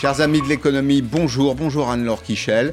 Chers amis de l'économie, bonjour, bonjour Anne-Laure Kichel.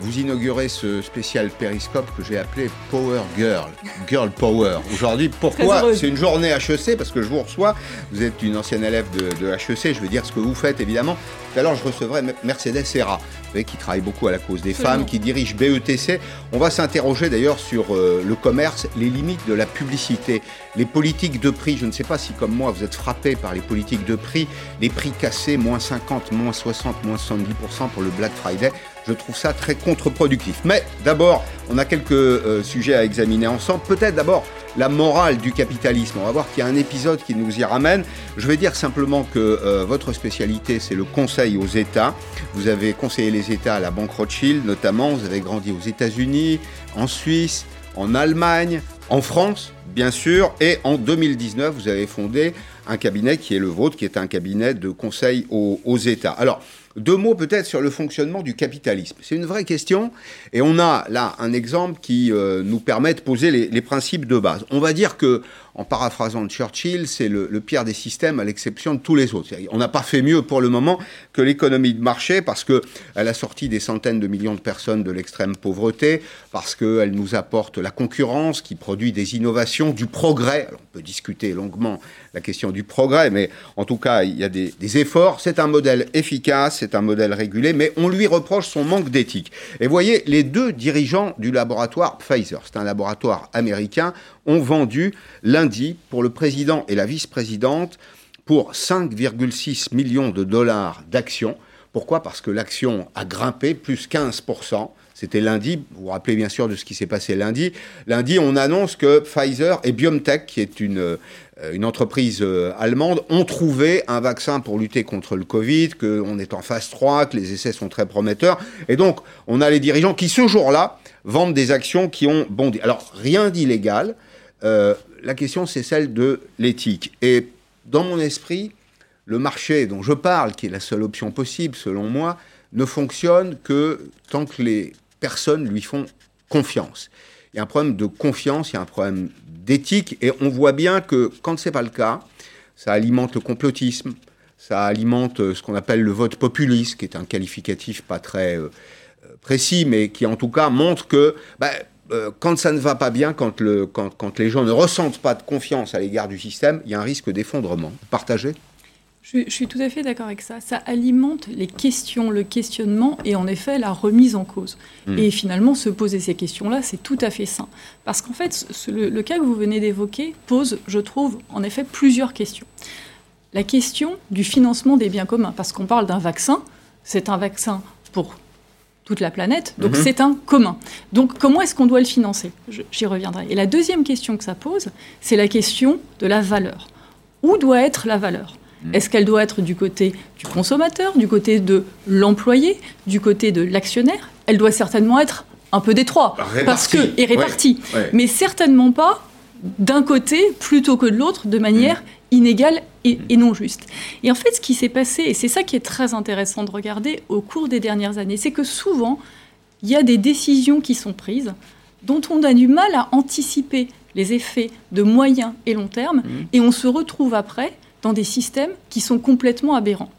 Vous inaugurez ce spécial périscope que j'ai appelé Power Girl, Girl Power. Aujourd'hui, pourquoi C'est une journée HEC parce que je vous reçois. Vous êtes une ancienne élève de, de HEC, je veux dire ce que vous faites évidemment. Tout à l'heure, je recevrai Mercedes Serra, qui travaille beaucoup à la cause des femmes, qui dirige BETC. On va s'interroger d'ailleurs sur euh, le commerce, les limites de la publicité, les politiques de prix. Je ne sais pas si, comme moi, vous êtes frappé par les politiques de prix, les prix cassés, moins 50, moins 60, moins 70% pour le Black Friday. Je trouve ça très contre-productif. Mais d'abord, on a quelques euh, sujets à examiner ensemble. Peut-être d'abord la morale du capitalisme. On va voir qu'il y a un épisode qui nous y ramène. Je vais dire simplement que euh, votre spécialité, c'est le conseil aux États. Vous avez conseillé les États à la Banque Rothschild notamment. Vous avez grandi aux États-Unis, en Suisse, en Allemagne, en France, bien sûr. Et en 2019, vous avez fondé un cabinet qui est le vôtre, qui est un cabinet de conseil aux, aux États. Alors, deux mots peut-être sur le fonctionnement du capitalisme. C'est une vraie question et on a là un exemple qui euh, nous permet de poser les, les, principes de base. On va dire que en paraphrasant Churchill, c'est le, pire des systèmes à l'exception de tous les autres. On n'a pas fait mieux pour le moment que l'économie de marché parce qu'elle a sorti des centaines de millions de personnes de l'extrême pauvreté, parce qu'elle nous apporte la concurrence qui produit des innovations, du progrès. On peut discuter longuement la question du progrès, mais en tout cas, il y a des, des efforts. C'est un modèle efficace, c'est un modèle régulé, mais on lui reproche son manque d'éthique. Et voyez, les deux dirigeants du laboratoire Pfizer, c'est un laboratoire américain, ont vendu lundi pour le président et la vice-présidente pour 5,6 millions de dollars d'actions. Pourquoi? Parce que l'action a grimpé plus 15%. C'était lundi, vous vous rappelez bien sûr de ce qui s'est passé lundi. Lundi, on annonce que Pfizer et BioNTech, qui est une, euh, une entreprise euh, allemande, ont trouvé un vaccin pour lutter contre le Covid, qu'on est en phase 3, que les essais sont très prometteurs. Et donc, on a les dirigeants qui, ce jour-là, vendent des actions qui ont bondi. Alors, rien d'illégal, euh, la question, c'est celle de l'éthique. Et dans mon esprit, le marché dont je parle, qui est la seule option possible, selon moi, ne fonctionne que tant que les personnes lui font confiance. Il y a un problème de confiance, il y a un problème d'éthique, et on voit bien que quand ce n'est pas le cas, ça alimente le complotisme, ça alimente ce qu'on appelle le vote populiste, qui est un qualificatif pas très euh, précis, mais qui en tout cas montre que bah, euh, quand ça ne va pas bien, quand, le, quand, quand, les gens ne ressentent pas de confiance à l'égard du système, il y a un risque d'effondrement. Partagé je, je, suis tout à fait d'accord avec ça. Ça alimente les questions, le questionnement et en effet la remise en cause. Mmh. Et finalement, se poser ces questions-là, c'est tout à fait sain. Parce qu'en fait, ce, le, le, cas que vous venez d'évoquer pose, je trouve, en effet plusieurs questions. La question du financement des biens communs, parce qu'on parle d'un vaccin, c'est un vaccin pour toute la planète, donc mmh. c'est un commun. Donc comment est-ce qu'on doit le financer? J'y reviendrai. Et la deuxième question que ça pose, c'est la question de la valeur. Où doit être la valeur? Mmh. Est-ce qu'elle doit être du côté du consommateur, du côté de l'employé, du côté de l'actionnaire? Elle doit certainement être un peu des trois, répartie. parce que est répartie, ouais, ouais. mais certainement pas d'un côté plutôt que de l'autre, de manière mmh inégale et, et, non juste. Et en fait, ce qui s'est passé, et c'est ça qui est très intéressant de regarder au cours des dernières années, c'est que souvent, il y a des décisions qui sont prises dont on a du mal à anticiper les effets de moyen et long terme, mmh. et on se retrouve après dans des systèmes qui sont complètement aberrants.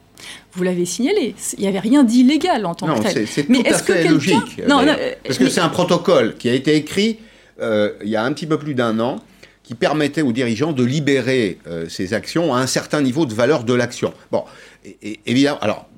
Vous l'avez signalé, il n'y avait rien d'illégal en tant non, que tel. C'est tout à fait que logique. Non, non, parce que mais... c'est un protocole qui a été écrit euh, il y a un petit peu plus d'un an qui permettait aux dirigeants de libérer euh, ces actions à un certain niveau de valeur de l'action. Bon, et, et, évidemment, alors,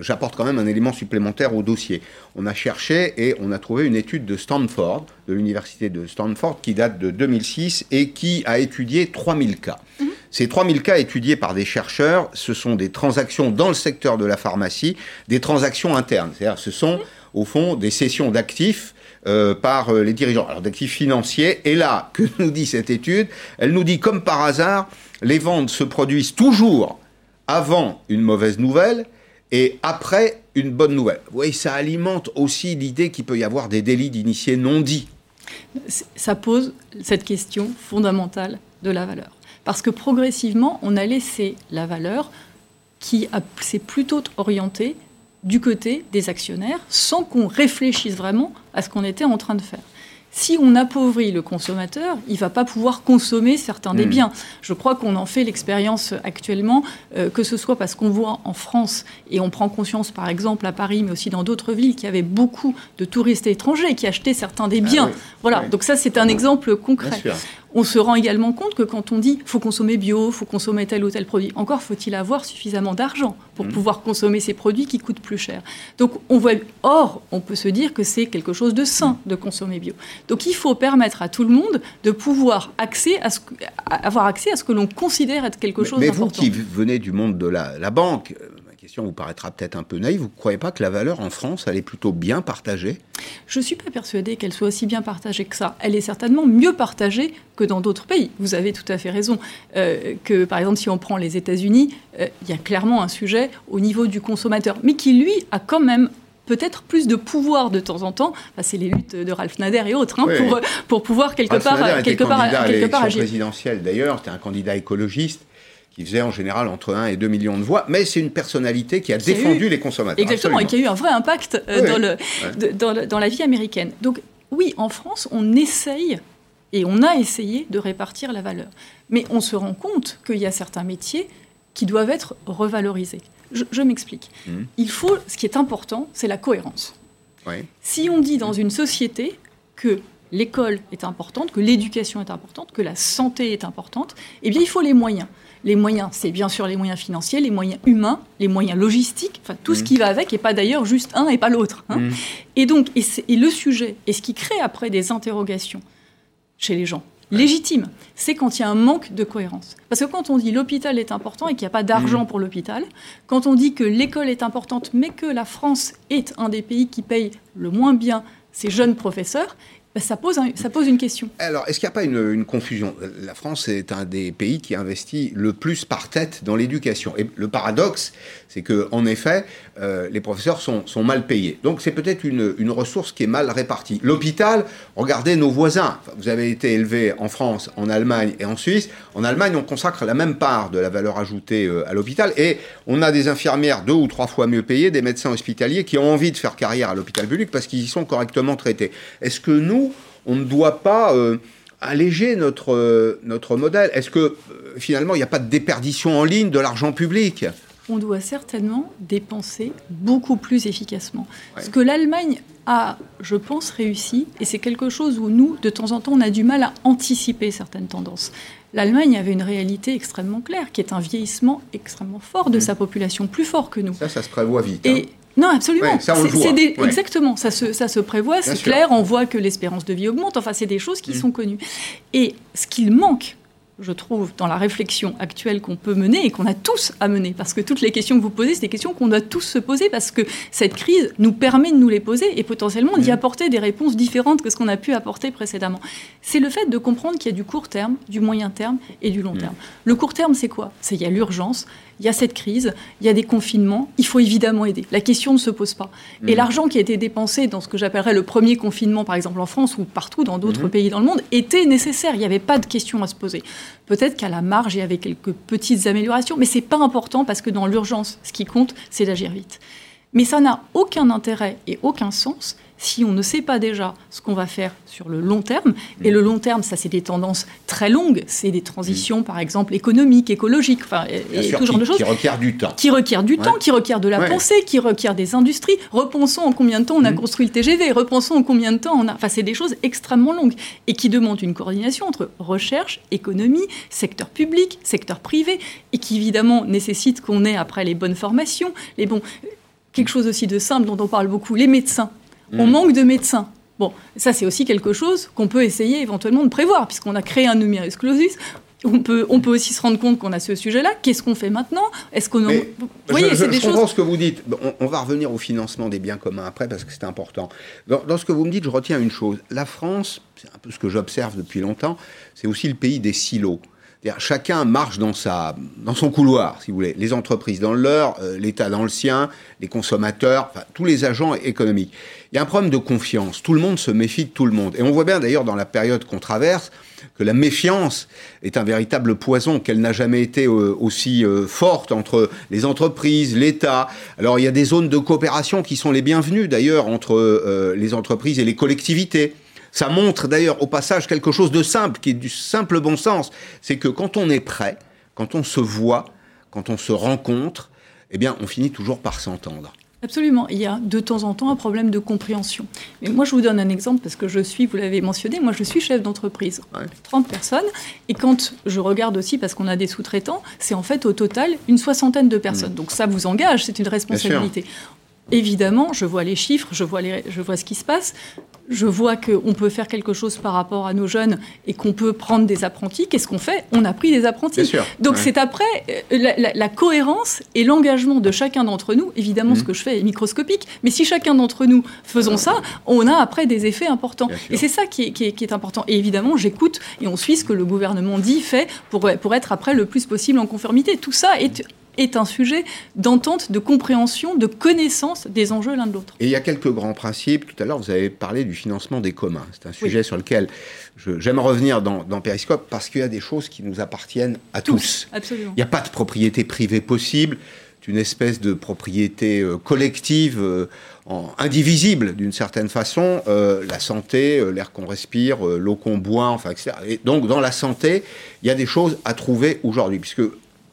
j'apporte quand même un élément supplémentaire au dossier. On a cherché et on a trouvé une étude de Stanford, de l'université de Stanford, qui date de 2006 et qui a étudié 3000 cas. Mm -hmm. Ces 3000 cas étudiés par des chercheurs, ce sont des transactions dans le secteur de la pharmacie, des transactions internes. C'est-à-dire, ce sont, au fond, des cessions d'actifs euh, par euh, les dirigeants, alors d'actifs financiers. Et là, que nous dit cette étude? Elle nous dit, comme par hasard, les ventes se produisent toujours avant une mauvaise nouvelle et après une bonne nouvelle. Vous voyez, ça alimente aussi l'idée qu'il peut y avoir des délits d'initiés non dits. Ça pose cette question fondamentale de la valeur. Parce que progressivement, on a laissé la valeur qui s'est plutôt orientée du côté des actionnaires sans qu'on réfléchisse vraiment à ce qu'on était en train de faire. si on appauvrit le consommateur, il ne va pas pouvoir consommer certains des hmm. biens. Je crois qu'on en fait l'expérience actuellement, euh, que ce soit parce qu'on voit en France, et on prend conscience par exemple à Paris, mais aussi dans d'autres villes, qu'il y avait beaucoup de touristes étrangers qui achetaient certains des ah biens. Voilà, donc ça c'est un exemple concret. On se rend également compte que quand on dit faut consommer bio, faut consommer tel ou tel produit, encore faut-il avoir suffisamment d'argent pour mmh. pouvoir consommer ces produits qui coûtent plus cher. Donc on voit, or, on peut se dire que c'est quelque chose de sain de consommer bio. Donc il faut permettre à tout le monde de pouvoir accès à ce, avoir accès à ce que l'on considère être quelque chose d'important. Mais vous qui venez du monde de la, la banque, question vous paraîtra peut-être un peu naïve, vous ne croyez pas que la valeur en France, elle est plutôt bien partagée? Je ne suis pas persuadée qu'elle soit aussi bien partagée que ça. Elle est certainement mieux partagée que dans d'autres pays. Vous avez tout à fait raison. Euh, que par exemple, si on prend les États-Unis, euh, il y a clairement un sujet au niveau du consommateur, mais qui lui a quand même peut-être plus de pouvoir de temps en temps. c'est les luttes de Ralph Nader et autres, hein, pour, pour pouvoir quelque part, quelque part, quelque part agir. présidentielle d'ailleurs, c'était un candidat écologiste qui faisait en général entre 1 et 2 millions de voix, mais c'est une personnalité qui a défendu les consommateurs. Exactement, et qui a eu un vrai impact euh, dans, le, dans, la vie américaine. Donc oui, en France, on essaye, et on a essayé de répartir la valeur. Mais on se rend compte qu'il y a certains métiers qui doivent être revalorisés. Je, m'explique. Mmh. Il faut, ce qui est important, c'est la cohérence. Si on dit dans une société que l'école est importante, que l'éducation est importante, que la santé est importante, eh bien il faut les moyens. Les moyens, c'est bien sûr les moyens financiers, les moyens humains, les moyens logistiques, enfin tout ce mm. qui va avec, et pas d'ailleurs juste un et pas l'autre. Hein. Mm. Et donc, et, le sujet, et ce qui crée après des interrogations chez les gens, légitimes, c'est quand il y a un manque de cohérence. Parce que quand on dit l'hôpital est important et qu'il n'y a pas d'argent mm. pour l'hôpital, quand on dit que l'école est importante mais que la France est un des pays qui paye le moins bien ses jeunes professeurs, bah, ça, pose ça pose une question. Alors, est-ce qu'il n'y a pas une, confusion? La France est un des pays qui investit le plus par tête dans l'éducation. Et le paradoxe, c'est qu'en effet, euh, les professeurs sont, mal payés. Donc, c'est peut-être une, ressource qui est mal répartie. L'hôpital, regardez nos voisins. vous avez été élevé en France, en Allemagne et en Suisse. En Allemagne, on consacre la même part de la valeur ajoutée euh, à l'hôpital. Et on a des infirmières deux ou trois fois mieux payées, des médecins hospitaliers qui ont envie de faire carrière à l'hôpital public parce qu'ils y sont correctement traités. Est-ce que nous, on ne doit pas euh, alléger notre, euh, notre modèle Est-ce que euh, finalement, il n'y a pas de déperdition en ligne de l'argent public? On doit certainement dépenser beaucoup plus efficacement. Ce que l'Allemagne a, je pense, réussi, et c'est quelque chose où nous, de temps en temps, on a du mal à anticiper certaines tendances. L'Allemagne avait une réalité extrêmement claire, qui est un vieillissement extrêmement fort de mmh. sa population, plus fort que nous. Ça, ça se prévoit vite. Hein. Non, absolument. Exactement, ça se, ça se prévoit, c'est clair, on voit que l'espérance de vie augmente, enfin c'est des choses qui mm. sont connues. Et ce qu'il manque je trouve, dans la réflexion actuelle qu'on peut mener et qu'on a tous à mener. Parce que toutes les questions que vous posez, c'est des questions qu'on doit tous se poser parce que cette crise nous permet de nous les poser et potentiellement d'y mm. apporter des réponses différentes que ce qu'on a pu apporter précédemment. C'est le fait de comprendre qu'il y a du court terme, du moyen terme et du long mm. terme. Le court terme, c'est quoi? C'est il y a l'urgence, il y a cette crise, il y a des confinements, il faut évidemment aider. La question ne se pose pas. Et mmh. l'argent qui a été dépensé dans ce que j'appellerais le premier confinement, par exemple en France ou partout dans d'autres mmh. pays dans le monde, était nécessaire. Il n'y avait pas de question à se poser. Peut-être qu'à la marge, il y avait quelques petites améliorations, mais ce n'est pas important parce que dans l'urgence, ce qui compte, c'est d'agir vite. Mais ça n'a aucun intérêt et aucun sens si on ne sait pas déjà ce qu'on va faire sur le long terme, et le long terme, ça c'est des tendances très longues, c'est des transitions par exemple économiques, écologiques, enfin, et, tout genre de choses. Qui requièrent du temps. Qui requièrent du temps, qui requièrent de la pensée, qui requièrent des industries. Repensons en combien de temps on a mm. construit le TGV, repensons en combien de temps on a... Enfin, c'est des choses extrêmement longues, et qui demandent une coordination entre recherche, économie, secteur public, secteur privé, et qui évidemment nécessitent qu'on ait après les bonnes formations, les bons... Quelque chose aussi de simple dont on parle beaucoup, les médecins on mm. manque de médecins. Bon, ça c'est aussi quelque chose qu'on peut essayer éventuellement de prévoir, puisqu'on a créé un numerus clausus. On peut, on peut aussi se rendre compte qu'on a ce sujet-là. Qu'est-ce qu'on fait maintenant? Est-ce qu'on... Vous voyez, c'est des je comprends ce que vous dites. On, va revenir au financement des biens communs après, parce que c'est important. Dans, dans, ce que vous me dites, je retiens une chose. La France, c'est un peu ce que j'observe depuis longtemps, c'est aussi le pays des silos. Chacun marche dans, sa, dans son couloir, si vous voulez. Les entreprises dans le leur, euh, l'État dans le sien, les consommateurs, tous les agents économiques. Il y a un problème de confiance. Tout le monde se méfie de tout le monde. Et on voit bien d'ailleurs dans la période qu'on traverse que la méfiance est un véritable poison, qu'elle n'a jamais été euh, aussi euh, forte entre les entreprises, l'État. Alors il y a des zones de coopération qui sont les bienvenues d'ailleurs entre les entreprises et les collectivités Ça montre d'ailleurs au passage quelque chose de simple, qui est du simple bon sens. C'est que quand on est prêt, quand on se voit, quand on se rencontre, eh bien, on finit toujours par s'entendre. Absolument. Il y a de temps en temps un problème de compréhension. Mais moi, je vous donne un exemple parce que je suis, vous l'avez mentionné, moi, je suis chef d'entreprise. 30 personnes. Et quand je regarde aussi, parce qu'on a des sous-traitants, c'est en fait au total une soixantaine de personnes. Mmh. Donc ça vous engage, c'est une responsabilité. Évidemment, je vois les chiffres, je vois, les, je vois ce qui se passe je vois qu'on peut faire quelque chose par rapport à nos jeunes et qu'on peut prendre des apprentis. Qu'est-ce qu'on fait? On a pris des apprentis. Donc c'est après euh, la, cohérence et l'engagement de chacun d'entre nous. Évidemment, ce mmh. que je fais est microscopique, mais si chacun d'entre nous faisons ça, on a après des effets importants. Et c'est ça qui est, important. Et évidemment, j'écoute et on suit ce que le gouvernement dit, fait pour, pour être après le plus possible en conformité. Tout ça est est un sujet d'entente, de compréhension, de connaissance des enjeux l'un de l'autre. Et il y a quelques grands principes. Tout à l'heure, vous avez parlé du financement des communs. C'est un sujet sur lequel j'aime revenir dans, dans, Periscope parce qu'il y a des choses qui nous appartiennent à tous. Absolument. Il n'y a pas de propriété privée possible. C'est une espèce de propriété euh, collective. Euh, indivisible d'une certaine façon, euh, la santé, l'air qu'on respire, l'eau qu'on boit, enfin, etc. Et donc, dans la santé, il y a des choses à trouver aujourd'hui, puisque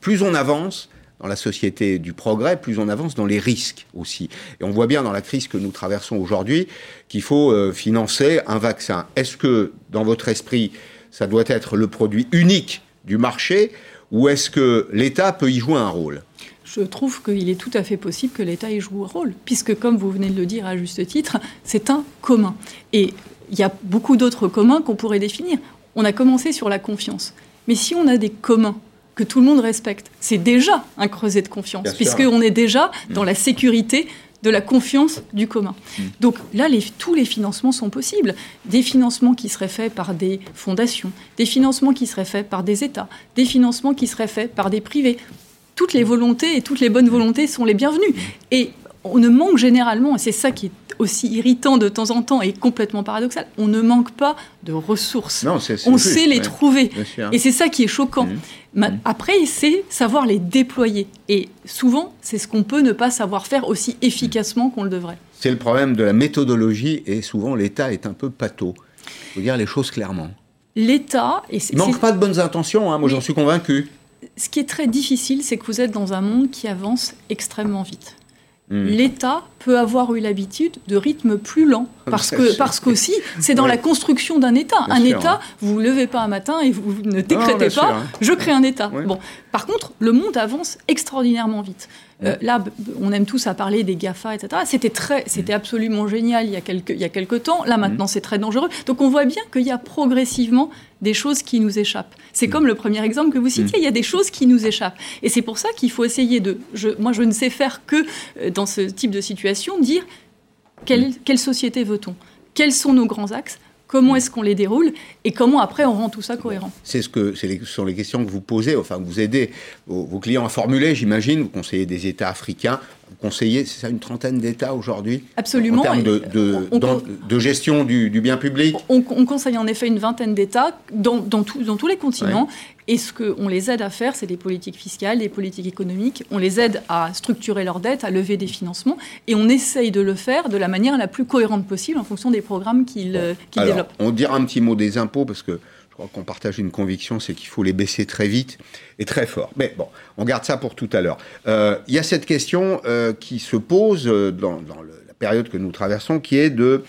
plus on avance, dans la société du progrès, plus on avance dans les risques aussi. Et on voit bien dans la crise que nous traversons aujourd'hui qu'il faut euh, financer un vaccin. Est-ce que, dans votre esprit, ça doit être le produit unique du marché ou est-ce que l'État peut y jouer un rôle? Je trouve qu'il est tout à fait possible que l'État y joue un rôle, puisque, comme vous venez de le dire à juste titre, c'est un commun. Et il y a beaucoup d'autres communs qu'on pourrait définir. On a commencé sur la confiance. Mais si on a des communs que tout le monde respecte. C'est déjà un creuset de confiance, puisqu'on est déjà dans mm. la sécurité de la confiance du commun. Mm. Donc là, tous les financements sont possibles. Des financements qui seraient faits par des fondations, des financements qui seraient faits par des États, des financements qui seraient faits par des privés. Toutes les volontés et toutes les bonnes volontés sont les bienvenues. Et on ne manque généralement, et c'est ça qui est aussi irritant de temps en temps et complètement paradoxal, on ne manque pas de ressources. Non, on sait les trouver. Et c'est ça qui est choquant. Mmh. Après, c'est savoir les déployer. Et souvent, c'est ce qu'on peut ne pas savoir faire aussi efficacement qu'on le devrait. C'est le problème de la méthodologie et souvent l'État est un peu pâteau. Il faut dire les choses clairement. L'État... Il ne manque pas de bonnes intentions, hein, moi j'en suis convaincu. Ce qui est très difficile, c'est que vous êtes dans un monde qui avance extrêmement vite. Hmm. L'État peut avoir eu l'habitude de rythmes plus lents. Parce que parce qu'aussi, c'est dans la construction d'un État. un État, vous vous levez pas un matin et vous ne décrétez pas, hein. je crée un État. Bon, par contre, le monde avance extraordinairement vite. Euh, là, on aime tous à parler des GAFA, etc. C'était très, c'était mm. absolument génial il y a quelques, il y a quelques temps. Là, maintenant, mm. c'est très dangereux. Donc, on voit bien qu'il y a progressivement des choses qui nous échappent. C'est mm. comme le premier exemple que vous citiez, il y a des choses qui nous échappent. Et c'est pour ça qu'il faut essayer de... Je, moi, je ne sais faire que, euh, dans ce type de situation, dire quelle, quelle société veut-on? Quels sont nos grands axes? Comment est-ce qu'on les déroule et comment après on rend tout ça cohérent C'est ce que ce sont les questions que vous posez, enfin que vous aidez vos, clients à formuler, j'imagine. Vous conseillez des États africains, vous conseillez, c'est ça, une trentaine d'États aujourd'hui Absolument. En termes de, de, gestion du, bien public on, conseille en effet une vingtaine d'États dans, dans, dans, tous les continents et ce qu'on les aide à faire, c'est des politiques fiscales, des politiques économiques. On les aide à structurer leurs dettes, à lever des financements. Et on essaye de le faire de la manière la plus cohérente possible en fonction des programmes qu'ils euh, développent. On dira un petit mot des impôts parce que crois qu'on partage une conviction, c'est qu'il faut les baisser très vite et très fort. Mais bon, on garde ça pour tout à l'heure. Euh, il y a cette question euh, qui se pose dans, la période que nous traversons, qui est de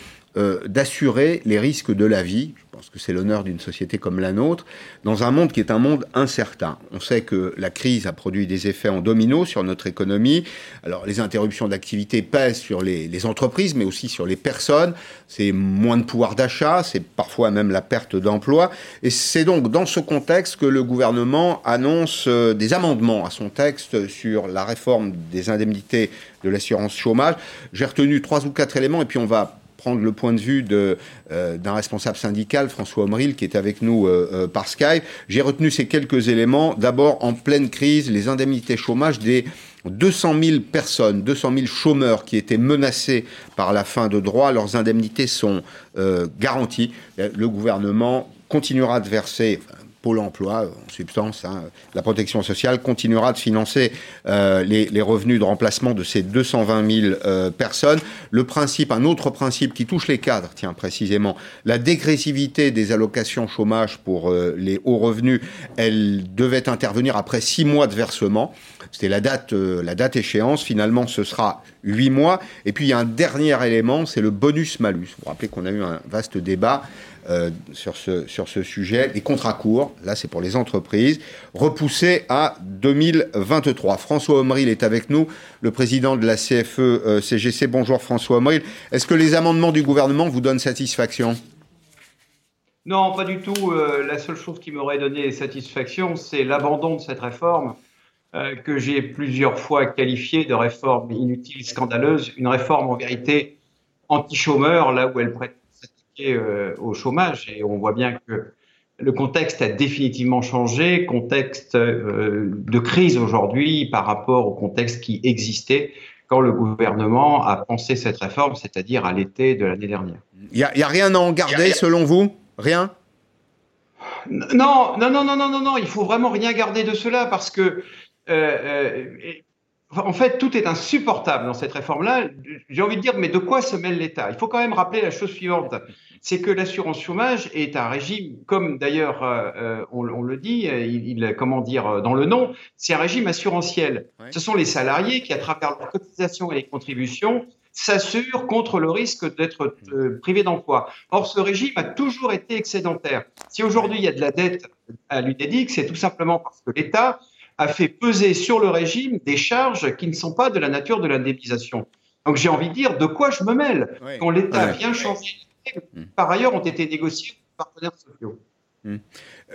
d'assurer les risques de la vie je pense que c'est l'honneur d'une société comme la nôtre, dans un monde qui est un monde incertain. On sait que la crise a produit des effets en domino sur notre économie. Alors les interruptions d'activité pèsent sur les, entreprises, mais aussi sur les personnes. C'est moins de pouvoir d'achat, c'est parfois même la perte d'emploi. Et c'est donc dans ce contexte que le gouvernement annonce euh, des amendements à son texte sur la réforme des indemnités de l'assurance chômage. J'ai retenu trois ou quatre éléments et puis on va prendre le point de vue euh, d'un responsable syndical, François Omril, qui est avec nous euh, euh, par Skype. J'ai retenu ces quelques éléments. D'abord, en pleine crise, les indemnités chômage des 200 000 personnes, 200 000 chômeurs qui étaient menacés par la fin de droit, leurs indemnités sont garanties. Le gouvernement continuera de verser, Pôle emploi, en substance, hein, la protection sociale continuera de financer euh, les, revenus de remplacement de ces 220 000 euh, personnes. Le principe, un autre principe qui touche les cadres, tiens précisément, la dégressivité des allocations chômage pour euh, les hauts revenus, elle devait intervenir après six mois de versement. C'était la date, la date échéance. Finalement, ce sera huit mois. Et puis, il y a un dernier élément, c'est le bonus-malus. Vous vous rappelez qu'on a eu un vaste débat euh, sur, ce, sujet. Les contrats courts, là c'est pour les entreprises, repoussés à 2023. François Omril est avec nous, le président de la CFE-CGC. Euh, Bonjour François Omril. Est-ce que les amendements du gouvernement vous donnent satisfaction? Non, pas du tout. Euh, la seule chose qui m'aurait donné satisfaction, c'est l'abandon de cette réforme que j'ai plusieurs fois qualifiée de réforme inutile, scandaleuse, une réforme en vérité anti-chômeur, là où elle prête euh, au chômage. Et on voit bien que le contexte a définitivement changé, contexte euh, de crise aujourd'hui par rapport au contexte qui existait quand le gouvernement a pensé cette réforme, c'est-à-dire à, l'été de l'année dernière. Il n'y a, rien à en garder selon vous? Rien? Non, non, non, non, non, non, non, il faut vraiment rien garder de cela parce que euh, en fait, tout est insupportable dans cette réforme-là. J'ai envie de dire, mais de quoi se mêle l'État? Il faut quand même rappeler la chose suivante c'est que l'assurance chômage est un régime, comme d'ailleurs euh, euh, on, le dit, il, comment dire dans le nom, c'est un régime assurantiel. Ce sont les salariés qui, à travers leurs cotisations et les contributions, s'assurent contre le risque d'être euh, privés d'emploi. Or, ce régime a toujours été excédentaire. Si aujourd'hui il y a de la dette à l'UNEDIC, c'est tout simplement parce que l'État a fait peser sur le régime des charges qui ne sont pas de la nature de l'indemnisation. Donc j'ai envie de dire, de quoi je me mêle Quand l'État vient changer par ailleurs ont été négociés par partenaires sociaux? Hmm.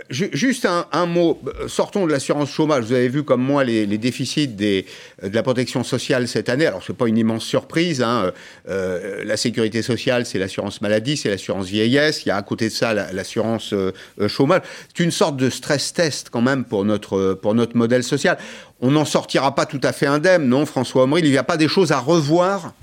Juste un, mot, sortons de l'assurance chômage. Vous avez vu comme moi les, déficits des, de la protection sociale cette année. Alors ce n'est pas une immense surprise. Hein. Euh, la sécurité sociale, c'est l'assurance maladie, c'est l'assurance vieillesse. Il y a à côté de ça l'assurance euh, chômage. C'est une sorte de stress test quand même pour notre, modèle social. On n'en sortira pas tout à fait indemne, non François Omril Il n'y a pas des choses à revoir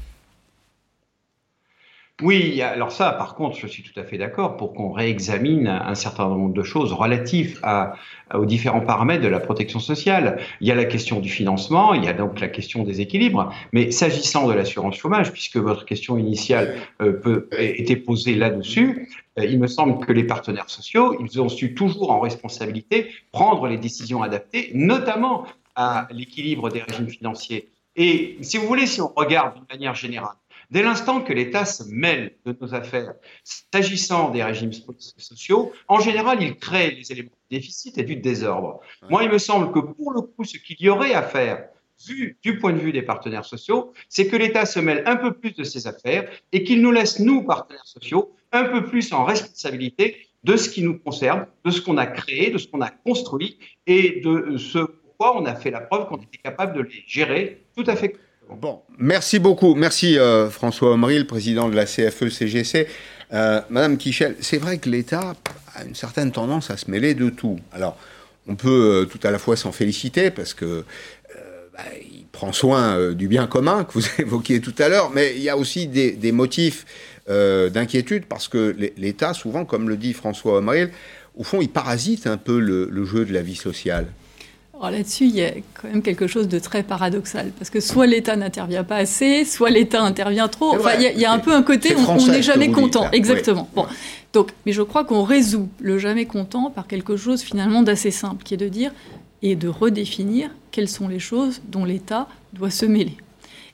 oui, alors ça, par contre, je suis tout à fait d'accord pour qu'on réexamine un certain nombre de choses relatives à, aux différents paramètres de la protection sociale. Il y a la question du financement, il y a donc la question des équilibres, mais s'agissant de l'assurance chômage, puisque votre question initiale euh, peut, était posée là-dessus, euh, il me semble que les partenaires sociaux, ils ont su toujours en responsabilité prendre les décisions adaptées, notamment à l'équilibre des régimes financiers. Et si vous voulez, si on regarde d'une manière générale, Dès l'instant que l'État se mêle de nos affaires, s'agissant des régimes sociaux, en général, il crée les éléments de déficit et du désordre. Moi, il me semble que pour le coup, ce qu'il y aurait à faire, vu du point de vue des partenaires sociaux, c'est que l'État se mêle un peu plus de ses affaires et qu'il nous laisse, nous, partenaires sociaux, un peu plus en responsabilité de ce qui nous concerne, de ce qu'on a créé, de ce qu'on a construit et de ce pourquoi on a fait la preuve qu'on était capable de les gérer tout à fait Bon, merci beaucoup. Merci euh, François Omril, président de la CFE-CGC. Euh, Madame Kichel, c'est vrai que l'État a une certaine tendance à se mêler de tout. Alors, on peut euh, tout à la fois s'en féliciter parce que bah, il prend soin du bien commun que vous évoquiez tout à l'heure, mais il y a aussi des, motifs d'inquiétude parce que l'État, souvent, comme le dit François Omril, au fond, il parasite un peu le jeu de la vie sociale. Alors là-dessus, il y a quand même quelque chose de très paradoxal, parce que soit l'État n'intervient pas assez, soit l'État intervient trop. Enfin, il y, a, un peu un côté où on n'est jamais content. Exactement. Bon. Donc, mais je crois qu'on résout le jamais content par quelque chose finalement d'assez simple, qui est de dire et de redéfinir quelles sont les choses dont l'État doit se mêler.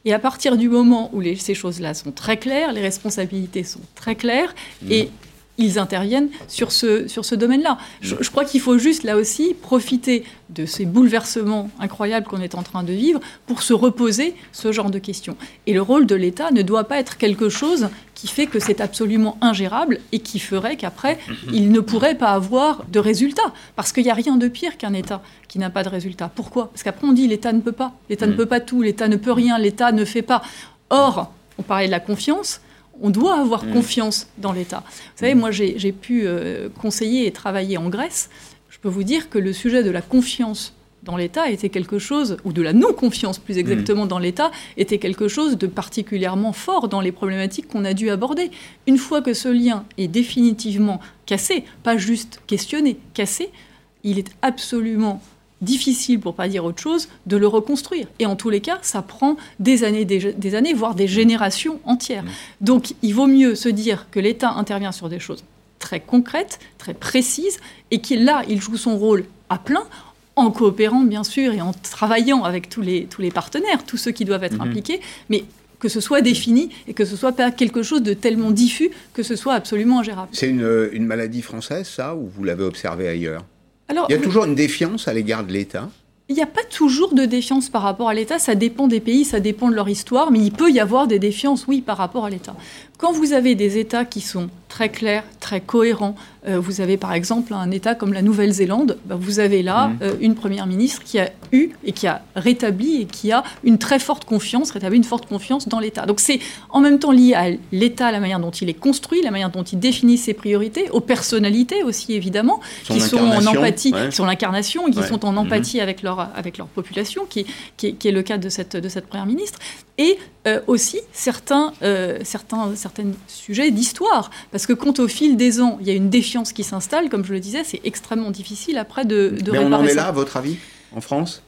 Et à partir du moment où ces choses-là sont très claires, les responsabilités sont très claires, mmh. et ils interviennent sur ce, sur ce domaine-là. Je, crois qu'il faut juste, là aussi, profiter de ces bouleversements incroyables qu'on est en train de vivre pour se reposer ce genre de questions. Et le rôle de l'État ne doit pas être quelque chose qui fait que c'est absolument ingérable et qui ferait qu'après, il ne pourrait pas avoir de résultats. Parce qu'il n'y a rien de pire qu'un État qui n'a pas de résultats. Pourquoi? Parce qu'après, on dit l'État ne peut pas. L'État ne mm. peut pas tout, l'État ne peut rien, l'État ne fait pas. Or, on parlait de la confiance on doit avoir mm. confiance dans l'État. Vous savez, mm. moi, j'ai pu euh, conseiller et travailler en Grèce. Je peux vous dire que le sujet de la confiance dans l'État était quelque chose, ou de la non-confiance plus exactement mm. dans l'État, était quelque chose de particulièrement fort dans les problématiques qu'on a dû aborder. Une fois que ce lien est définitivement cassé, pas juste questionné, cassé, il est absolument difficile, pour pas dire autre chose, de le reconstruire. Et en tous les cas, ça prend des années, des, années, voire des générations entières. Mmh. Donc, il vaut mieux se dire que l'État intervient sur des choses très concrètes, très précises, et qu'il là, il joue son rôle à plein en coopérant bien sûr et en travaillant avec tous les, tous les partenaires, tous ceux qui doivent être mmh. impliqués, mais que ce soit défini et que ce soit pas quelque chose de tellement diffus que ce soit absolument ingérable. C'est une, une maladie française, ça, ou vous l'avez observé ailleurs? Il y a toujours une défiance à l'égard de l'État il n'y a pas toujours de défiance par rapport à l'État, ça dépend des pays, ça dépend de leur histoire, mais il peut y avoir des défiances, oui, par rapport à l'État. Quand vous avez des États qui sont très clairs, très cohérents, euh, vous avez par exemple un État comme la Nouvelle-Zélande, bah, vous avez là mmh. euh, une première ministre qui a eu et qui a rétabli et qui a une très forte confiance, rétabli une forte confiance dans l'État. Donc c'est en même temps lié à l'État, la manière dont il est construit, la manière dont il définit ses priorités, aux personnalités aussi évidemment, qui sont en empathie, qui sont l'incarnation qui sont en mmh. empathie avec, leur, avec leur population, qui, qui, qui, est le cas de cette, de cette première ministre. Et euh, aussi certains, certains, certains sujets d'histoire. Parce que quand au fil des ans, il y a une défiance qui s'installe, comme je le disais, c'est extrêmement difficile après de, de Mais on en est là, à votre avis, en France?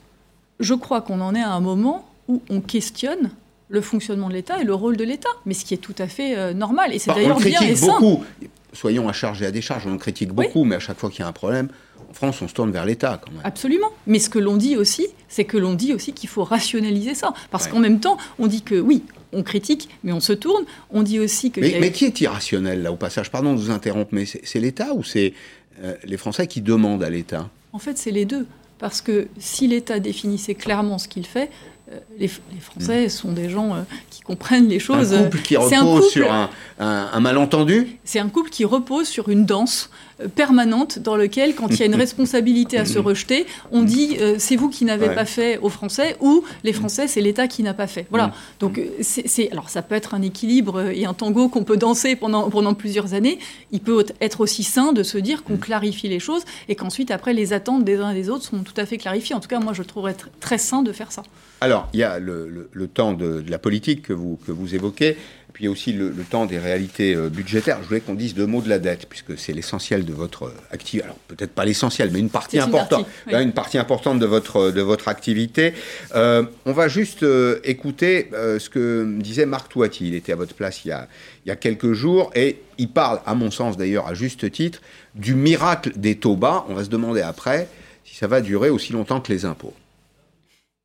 Je crois qu'on en est à un moment où on questionne le fonctionnement de l'État et le rôle de l'État, mais ce qui est tout à fait euh, normal. Et c'est bah, d'ailleurs bien et beaucoup. Soyons à charge et à décharge, on critique beaucoup, mais à chaque fois qu'il y a un problème, France, on se tourne vers l'État quand même. Absolument. Mais ce que l'on dit aussi, c'est que l'on dit aussi qu'il faut rationaliser ça. Parce qu'en même temps, on dit que oui, on critique, mais on se tourne. On dit aussi que. Mais, qui est irrationnel, là, au passage? Pardon de vous interrompre, mais c'est l'État ou c'est euh, les Français qui demandent à l'État? En fait, c'est les deux. Parce que si l'État définissait clairement ce qu'il fait, euh, les, Français sont des gens euh, qui comprennent les choses. Un couple qui repose sur un malentendu? C'est un couple qui repose sur une danse permanente dans lequel, quand il y a une responsabilité à se rejeter, on dit euh, c'est vous qui n'avez pas fait aux Français ou les Français c'est l'État qui n'a pas fait. Voilà. Mm. Donc euh, c'est alors ça peut être un équilibre et un tango qu'on peut danser pendant pendant plusieurs années. Il peut être aussi sain de se dire qu'on mm. clarifie les choses et qu'ensuite après les attentes des uns et des autres sont tout à fait clarifiées. En tout cas, moi je trouverais très sain de faire ça. Alors il y a le, temps de, de, la politique que vous que vous évoquez puis il y a aussi le, temps des réalités euh, budgétaires. Je voulais qu'on dise deux mots de la dette, puisque c'est l'essentiel de votre euh, activité. Alors peut-être pas l'essentiel, mais une partie importante. Une partie, importante de votre, de votre activité. Euh, on va juste écouter ce que disait Marc Touati. Il était à votre place il y, a, il y a quelques jours, et il parle, à mon sens d'ailleurs, à juste titre, du miracle des taux bas. On va se demander après si ça va durer aussi longtemps que les impôts.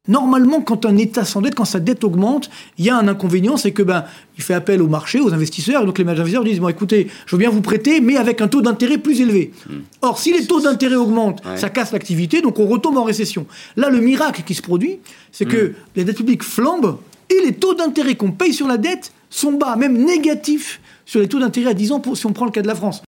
Normalement, quand un État s'endette, quand sa dette augmente, il y a un inconvénient, c'est que ben, il fait appel au marché, aux investisseurs, et donc les investisseurs disent bon, écoutez, je veux bien vous prêter, mais avec un taux d'intérêt plus élevé. Hmm. Or, si les taux d'intérêt augmentent, ça casse l'activité, donc on retombe en récession. Là, le miracle qui se produit, c'est que hmm. les dettes publiques flambent et les taux d'intérêt qu'on paye sur la dette sont bas, même négatifs sur les taux d'intérêt à 10 ans, pour, si on prend le cas de la France.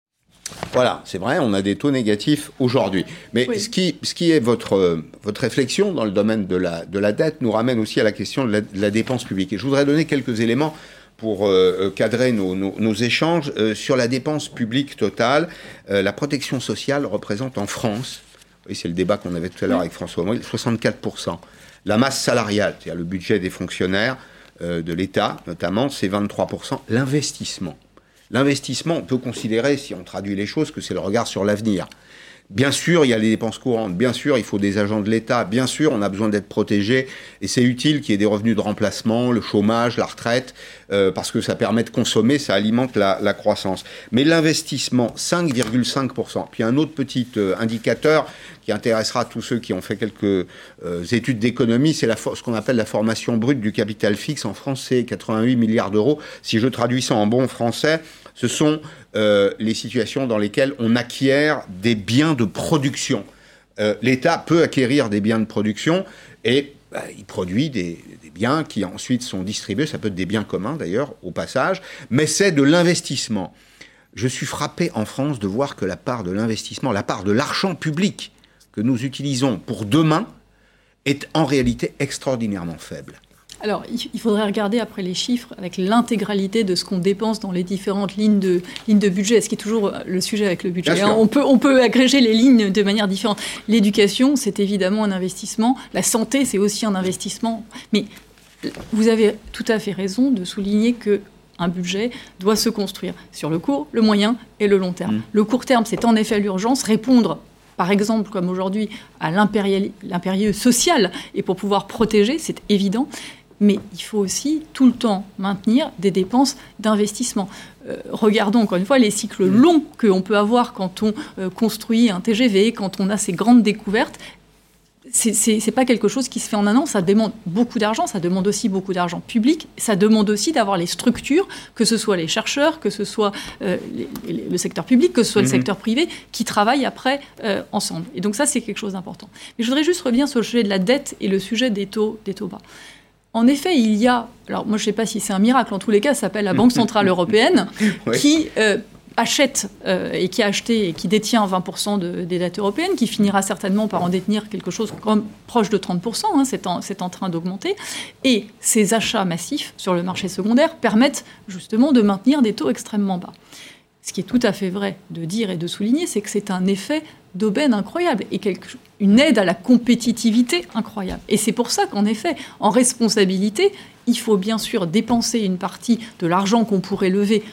Voilà, c'est vrai, on a des taux négatifs aujourd'hui. Mais ce, qui, ce qui est votre, votre réflexion dans le domaine de la, de la dette nous ramène aussi à la question de la, dépense publique. Et je voudrais donner quelques éléments pour euh, euh, cadrer nos, nos, échanges euh, sur la dépense publique totale. la protection sociale représente en France, et c'est le débat qu'on avait tout à l'heure avec François 64%. La masse salariale, c'est-à-dire le budget des fonctionnaires de l'État notamment, c'est 23%. L'investissement, L'investissement, on peut considérer, si on traduit les choses, que c'est le regard sur l'avenir. Bien sûr, il y a les dépenses courantes, bien sûr, il faut des agents de l'État, bien sûr, on a besoin d'être protégé, et c'est utile qu'il y ait des revenus de remplacement, le chômage, la retraite, euh, parce que ça permet de consommer, ça alimente la, croissance. Mais l'investissement, 5,5%. Puis un autre petit euh, indicateur qui intéressera tous ceux qui ont fait quelques euh, études d'économie, c'est ce qu'on appelle la formation brute du capital fixe. En France, c'est 88 milliards d'euros. Si je traduis ça en bon français, ce sont euh, les situations dans lesquelles on acquiert des biens de production. Euh, L'État peut acquérir des biens de production et bah, il produit des, biens qui ensuite sont distribués, ça peut être des biens communs d'ailleurs au passage, mais c'est de l'investissement. Je suis frappé en France de voir que la part de l'investissement, la part de l'argent public que nous utilisons pour demain est en réalité extraordinairement faible. Alors, il faudrait regarder après les chiffres avec l'intégralité de ce qu'on dépense dans les différentes lignes de, lignes de budget, ce qui est toujours le sujet avec le budget. Hein. On, peut, on peut agréger les lignes de manière différente. L'éducation, c'est évidemment un investissement. La santé, c'est aussi un investissement. Mais vous avez tout à fait raison de souligner que un budget doit se construire sur le court, le moyen et le long terme. Mmh. Le court terme, c'est en effet l'urgence, répondre par exemple, comme aujourd'hui, à l'impérieux social et pour pouvoir protéger, c'est évident. Mais il faut aussi tout le temps maintenir des dépenses d'investissement. Euh, regardons encore une fois les cycles mmh. longs qu'on peut avoir quand on euh, construit un TGV, quand on a ces grandes découvertes c'est pas quelque chose qui se fait en un an, ça demande beaucoup d'argent, ça demande aussi beaucoup d'argent public, ça demande aussi d'avoir les structures, que ce soit les chercheurs, que ce soit euh, le secteur public, que ce soit le mhm. secteur privé, qui travaillent après ensemble. Et donc ça, c'est quelque chose d'important. Mais je voudrais juste revenir sur le sujet de la dette et le sujet des taux, des taux bas. En effet, il y a, alors moi je ne sais pas si c'est un miracle, en tous les cas, ça s'appelle la Banque Centrale Européenne, qui euh, achète euh, et qui a acheté et qui détient 20% des dettes européennes, qui finira certainement par en détenir quelque chose comme proche de 30%, hein, c'est en, en, train d'augmenter. Et ces achats massifs sur le marché secondaire permettent justement de maintenir des taux extrêmement bas. Ce qui est tout à fait vrai de dire et de souligner, c'est que c'est un effet d'aubaine incroyable et une aide à la compétitivité incroyable. Et c'est pour ça qu'en effet, en responsabilité, il faut bien sûr dépenser une partie de l'argent qu'on pourrait lever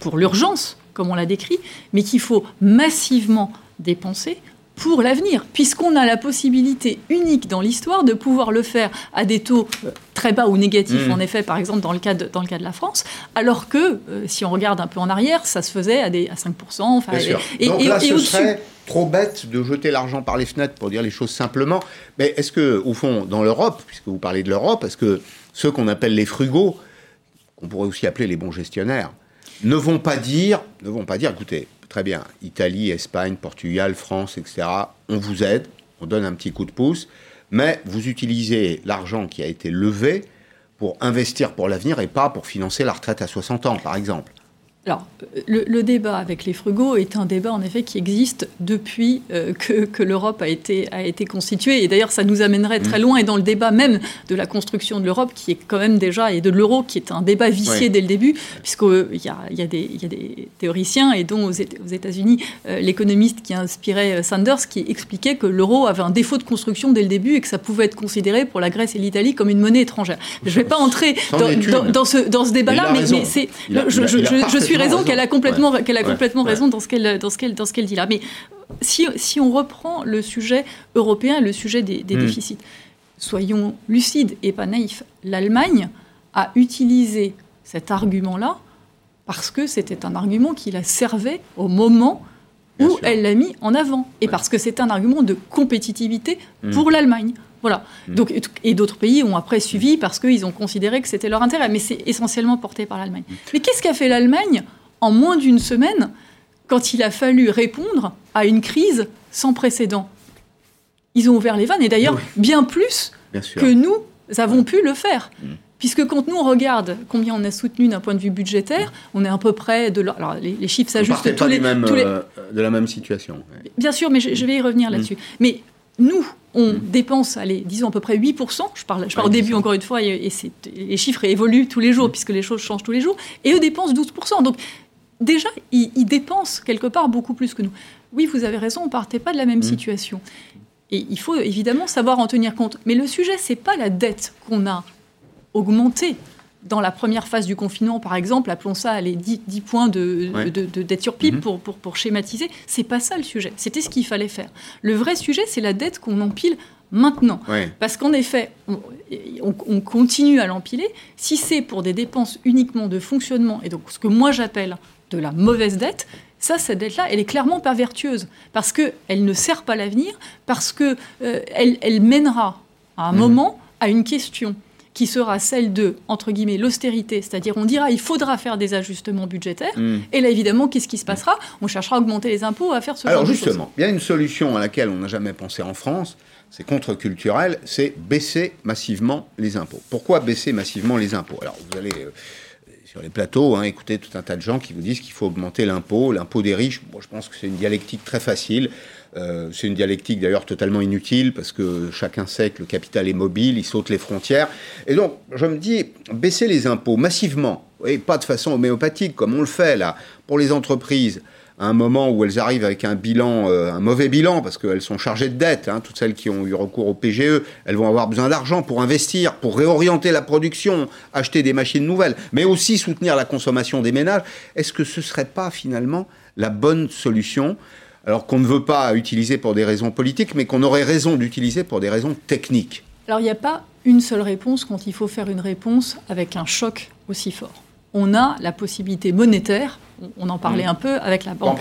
pour l'urgence, comme on l'a décrit, mais qu'il faut massivement dépenser pour l'avenir, puisqu'on a la possibilité unique dans l'histoire de pouvoir le faire à des taux euh, très bas ou négatifs, mmh. en effet, par exemple dans le cas de, dans le cas de la France, alors que euh, si on regarde un peu en arrière, ça se faisait à, des, à 5%. Enfin, et, Donc là, ce serait trop bête de jeter l'argent par les fenêtres, pour dire les choses simplement. Mais est-ce que, au fond, dans l'Europe, puisque vous parlez de l'Europe, est-ce que ceux qu'on appelle les frugaux, qu'on pourrait aussi appeler les bons gestionnaires, ne vont pas dire, ne vont pas dire, écoutez, très bien, Italie, Espagne, Portugal, France, etc., on vous aide, on donne un petit coup de pouce, mais vous utilisez l'argent qui a été levé pour investir pour l'avenir et pas pour financer la retraite à 60 ans, par exemple. Alors, le, débat avec les frugaux est un débat en effet qui existe depuis euh, que, l'Europe a été, a été constituée. Et d'ailleurs, ça nous amènerait très mm. loin et dans le débat même de la construction de l'Europe, qui est quand même déjà, et de l'euro, qui est un débat vicié dès le début, puisqu'il y a, y, a des, y a des théoriciens, et dont aux, États-Unis, euh, l'économiste qui inspirait euh, Sanders, qui expliquait que l'euro avait un défaut de construction dès le début et que ça pouvait être considéré pour la Grèce et l'Italie comme une monnaie étrangère. Je ne vais pas entrer dans, ce, dans ce débat-là, mais, c'est, je, je suis raison qu'elle a complètement, qu'elle a complètement raison dans ce qu'elle dans ce qu'elle dans ce qu'elle dit là. Mais si, si, on reprend le sujet européen, le sujet des, hmm. déficits, soyons lucides et pas naïfs. L'Allemagne a utilisé cet argument-là parce que c'était un argument qui la servait au moment où elle l'a mis en avant. Et parce que c'est un argument de compétitivité hmm. pour l'Allemagne. Voilà. Mm. Donc, et d'autres pays ont après suivi parce qu'ils ont considéré que c'était leur intérêt, mais c'est essentiellement porté par l'Allemagne. Mm. Mais qu'est-ce qu'a fait l'Allemagne en moins d'une semaine quand il a fallu répondre à une crise sans précédent? Ils ont ouvert les vannes, et d'ailleurs bien plus que nous avons pu le faire. Mm. Puisque quand nous on regarde combien on a soutenu d'un point de vue budgétaire, on est à peu près de alors les, chiffres s'ajustent tous les, mêmes, tous les... Euh, de la même situation. Bien sûr, mais je, vais y revenir là-dessus. Mais nous, on mm. dépense, allez, disons à peu près 8%. Je parle, je parle au début encore une fois, et, les chiffres évoluent tous les jours, mm. puisque les choses changent tous les jours. Et eux dépensent 12%. Donc déjà, ils, dépensent quelque part beaucoup plus que nous. Oui, vous avez raison, on ne partait pas de la même mm. situation. Et il faut évidemment savoir en tenir compte. Mais le sujet, c'est pas la dette qu'on a augmentée dans la première phase du confinement, par exemple, appelons ça les 10, points de, dette sur PIB mhm. pour, pour, pour, schématiser, c'est pas ça le sujet. C'était ce qu'il fallait faire. Le vrai sujet, c'est la dette qu'on empile maintenant. Parce qu'en effet, on, continue à l'empiler. Si c'est pour des dépenses uniquement de fonctionnement, et donc ce que moi j'appelle de la mauvaise dette, ça, cette dette-là, elle est clairement pas vertueuse. Parce qu'elle ne sert pas l'avenir, parce qu'elle euh, elle mènera à un mhm. moment à une question qui sera celle de, entre guillemets, l'austérité, c'est-à-dire on dira il faudra faire des ajustements budgétaires, hmm. et là évidemment, qu'est-ce qui se passera? On cherchera à augmenter les impôts, à faire ce Alors justement, il y a une solution à laquelle on n'a jamais pensé en France, c'est contre-culturel, c'est baisser massivement les impôts. Pourquoi baisser massivement les impôts? Alors vous allez... Euh, sur les plateaux, hein, écoutez tout un tas de gens qui vous disent qu'il faut augmenter l'impôt, l'impôt des riches. Moi, je pense que c'est une dialectique très facile. Euh, c'est une dialectique d'ailleurs totalement inutile parce que chacun sait que le capital est mobile, il saute les frontières. Et donc, je me dis, baisser les impôts massivement, et pas de façon homéopathique comme on le fait là, pour les entreprises, à un moment où elles arrivent avec un bilan, euh, un mauvais bilan, parce qu'elles sont chargées de dettes, hein, toutes celles qui ont eu recours au PGE, elles vont avoir besoin d'argent pour investir, pour réorienter la production, acheter des machines nouvelles, mais aussi soutenir la consommation des ménages. Est-ce que ce ne serait pas finalement la bonne solution alors qu'on ne veut pas utiliser pour des raisons politiques, mais qu'on aurait raison d'utiliser pour des raisons techniques Alors il n'y a pas une seule réponse quand il faut faire une réponse avec un choc aussi fort. On a la possibilité monétaire, on en parlait mmh. un peu avec la banque,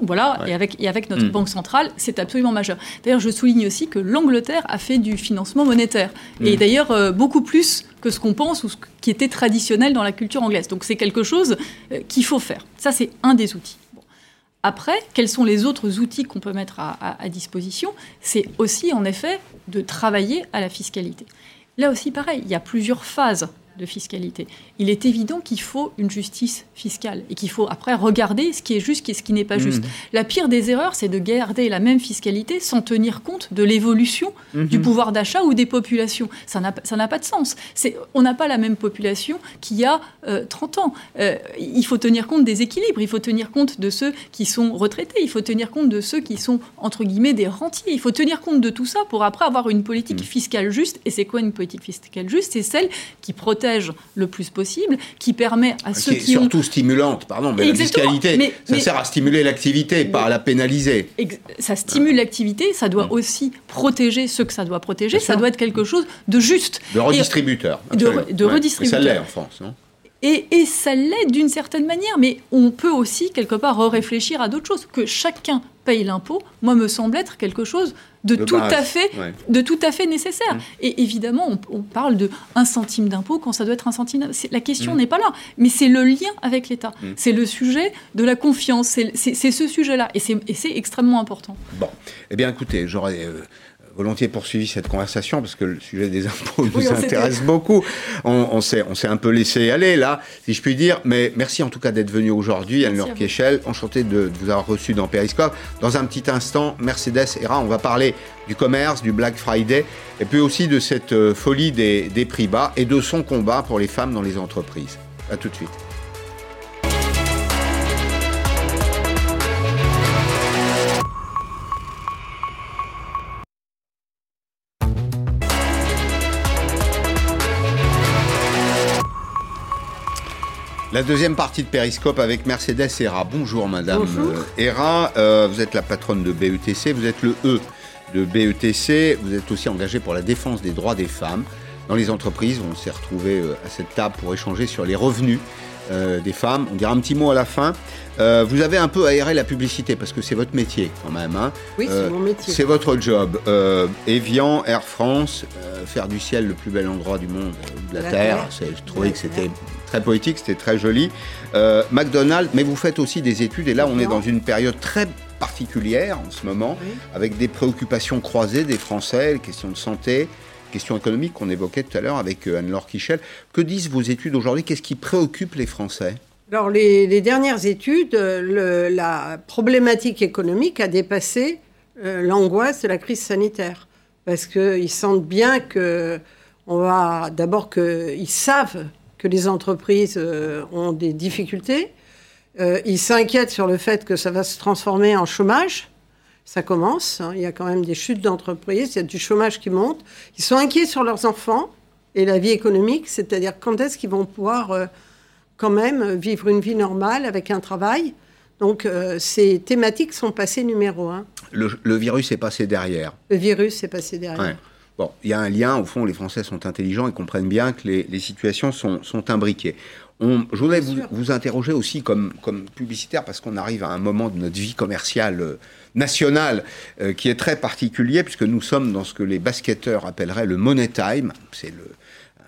voilà, et, avec, et avec notre mmh. banque centrale, c'est absolument majeur. D'ailleurs, je souligne aussi que l'Angleterre a fait du financement monétaire, et mmh. d'ailleurs euh, beaucoup plus que ce qu'on pense ou ce qui était traditionnel dans la culture anglaise. Donc c'est quelque chose euh, qu'il faut faire. Ça, c'est un des outils. Après, quels sont les autres outils qu'on peut mettre à, disposition? C'est aussi, en effet, de travailler à la fiscalité. Là aussi, pareil, il y a plusieurs phases de fiscalité. Il est évident qu'il faut une justice fiscale et qu'il faut après regarder ce qui est juste et ce qui n'est pas juste. Mmh. La pire des erreurs, c'est de garder la même fiscalité sans tenir compte de l'évolution mmh. du pouvoir d'achat ou des populations. Ça n'a pas de sens. On n'a pas la même population qu'il y a 30 euh, ans. Euh, il faut tenir compte des équilibres, il faut tenir compte de ceux qui sont retraités, il faut tenir compte de ceux qui sont, entre guillemets, des rentiers. Il faut tenir compte de tout ça pour après avoir une politique mmh. fiscale juste. Et c'est quoi une politique fiscale juste? C'est celle qui protège le plus possible, qui permet à ceux qui, est surtout stimulante, pardon, mais la fiscalité, ça sert à stimuler l'activité, pas à la pénaliser. Ça stimule l'activité, ça doit mm. aussi protéger ceux que ça doit protéger, ça doit être quelque chose de juste. De redistributeur. de, de redistributeur. ça l'est en France, non? Et, et, ça l'est d'une certaine manière, mais on peut aussi quelque part réfléchir à d'autres choses. Que chacun paye l'impôt, moi, me semble être quelque chose de, tout, à fait, de tout à fait nécessaire. Mmh. Et évidemment, on, parle de un centime d'impôt quand ça doit être un centime La question mmh. n'est pas là, mais c'est le lien avec l'État. Mmh. C'est le sujet de la confiance. C'est ce sujet-là. Et c'est extrêmement important. Bon. Eh bien, écoutez, j'aurais... Euh, volontiers poursuivi cette conversation parce que le sujet des impôts nous intéresse beaucoup. On, on s'est un peu laissé aller là, si je puis dire. Mais merci en tout cas d'être venu aujourd'hui, Anne-Laure Kiechel. Enchanté de, vous avoir reçu dans Periscope. Dans un petit instant, Mercedes Era, on va parler du commerce, du Black Friday, et puis aussi de cette euh, folie des, des prix bas et de son combat pour les femmes dans les entreprises. A tout de suite. La deuxième partie de Périscope avec Mercedes Hera. Bonjour Madame Bonjour. Hera, euh, vous êtes la patronne de BETC, vous êtes le E de BETC, vous êtes aussi engagé pour la défense des droits des femmes. Dans les entreprises, on s'est retrouvé euh, à cette table pour échanger sur les revenus euh, des femmes. On dira un petit mot à la fin. Euh, vous avez un peu aéré la publicité parce que c'est votre métier quand même. Hein. Oui, c'est euh, mon métier. C'est votre job. Evian, Air France, faire du ciel le plus bel endroit du monde, de la, Terre. Je trouvais que c'était très poétique, c'était très joli. McDonald's, mais vous faites aussi des études et là on est dans une période très particulière en ce moment, avec des préoccupations croisées des Français, les questions de santé, question économique qu'on évoquait tout à l'heure avec euh, Anne-Laure Kichel. Que disent vos études aujourd'hui? Qu'est-ce qui préoccupe les Français? Alors, les, dernières études, euh, la problématique économique a dépassé euh, l'angoisse de la crise sanitaire. Parce qu'ils sentent bien que, on va, d'abord qu'ils savent que les entreprises ont des difficultés. ils s'inquiètent sur le fait que ça va se transformer en chômage ça commence. Hein. Il y a quand même des chutes d'entreprises, il y a du chômage qui monte. Ils sont inquiets sur leurs enfants et la vie économique, c'est-à-dire quand est-ce qu'ils vont pouvoir euh, quand même vivre une vie normale avec un travail. Donc euh, ces thématiques sont passées numéro un. Le, virus est passé derrière. Le virus est passé derrière. Bon, il y a un lien, au fond, les Français sont intelligents et comprennent bien que les, situations sont, sont imbriquées. je voudrais vous, vous, interroger aussi comme, comme publicitaire, parce qu'on arrive à un moment de notre vie commerciale euh, national euh, qui est très particulier puisque nous sommes dans ce que les basketteurs appelleraient le money time. C'est le,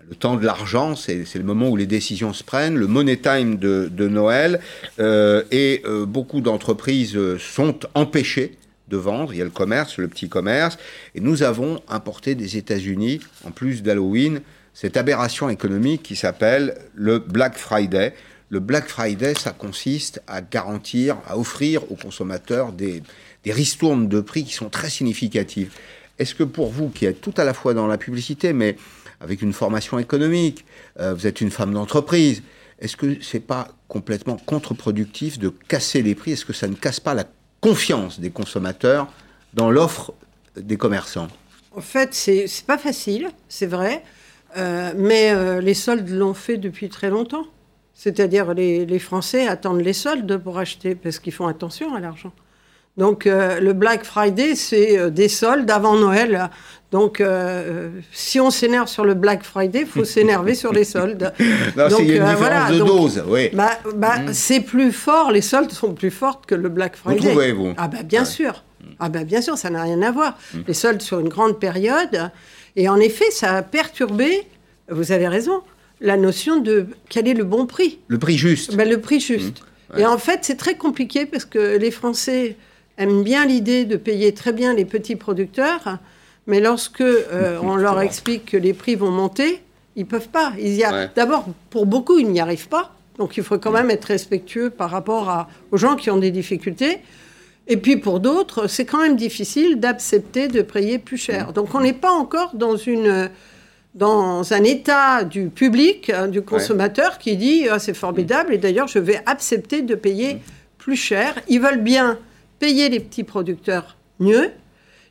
le temps de l'argent, c'est le moment où les décisions se prennent, le money time de, de Noël, euh, et euh, beaucoup d'entreprises sont empêchées de vendre. Il y a le commerce, le petit commerce, et nous avons importé des États-Unis, en plus d'Halloween, cette aberration économique qui s'appelle le Black Friday. Le Black Friday, ça consiste à garantir, à offrir aux consommateurs des, des ristournes de prix qui sont très significatives. Est-ce que pour vous, qui êtes tout à la fois dans la publicité, mais avec une formation économique, euh, vous êtes une femme d'entreprise, est-ce que c'est pas complètement contre-productif de casser les prix? Est-ce que ça ne casse pas la confiance des consommateurs dans l'offre des commerçants En fait, c'est pas facile, c'est vrai, euh, mais euh, les soldes l'ont fait depuis très longtemps. C'est-à-dire les, les Français attendent les soldes pour acheter parce qu'ils font attention à l'argent. Donc le Black Friday, c'est des soldes avant Noël. Donc, si on s'énerve sur le Black Friday, il faut s'énerver sur les soldes. donc, il y a une différence de dose, oui. Bah, bah, mm. C'est plus fort, les soldes sont plus fortes que le Black Friday. Vous trouvez, vous Ah, bah, bien sûr. Ah, bah, bien sûr, ça n'a rien à voir. Mm. Les soldes sur une grande période. Et en effet, ça a perturbé, vous avez raison, la notion de quel est le bon prix. Le prix juste. Ben, le prix juste. Mmh. Et en fait, c'est très compliqué parce que les Français aiment bien l'idée de payer très bien les petits producteurs, mais lorsque euh, on leur explique que les prix vont monter, ils peuvent pas. Ils D'abord, pour beaucoup, ils n'y arrivent pas. Donc il faut quand même être respectueux par rapport à, aux gens qui ont des difficultés. Et puis pour d'autres, c'est quand même difficile d'accepter de payer plus cher. Mmh. Donc on n'est pas encore dans une dans un état du public, hein, du consommateur, qui dit ah, c'est formidable et d'ailleurs je vais accepter de payer mm. plus cher. Ils veulent bien payer les petits producteurs mieux.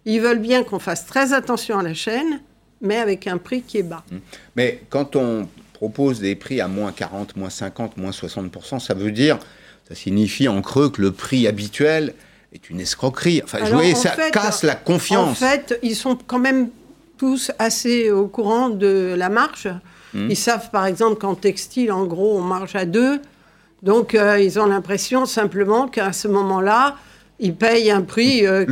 Ils veulent bien qu'on fasse très attention à la chaîne, mais avec un prix qui est bas. Mm. Mais quand on propose des prix à moins 40, moins 50, moins 60%, ça veut dire, ça signifie en creux que le prix habituel est une escroquerie. Enfin, vous voyez, ça casse la confiance. En fait, ils sont quand même tous assez au courant de la marge. Hmm. Ils savent par exemple qu'en textile, en gros, on marche à deux. Donc euh, ils ont l'impression simplement qu'à ce moment-là, ils payent un prix euh,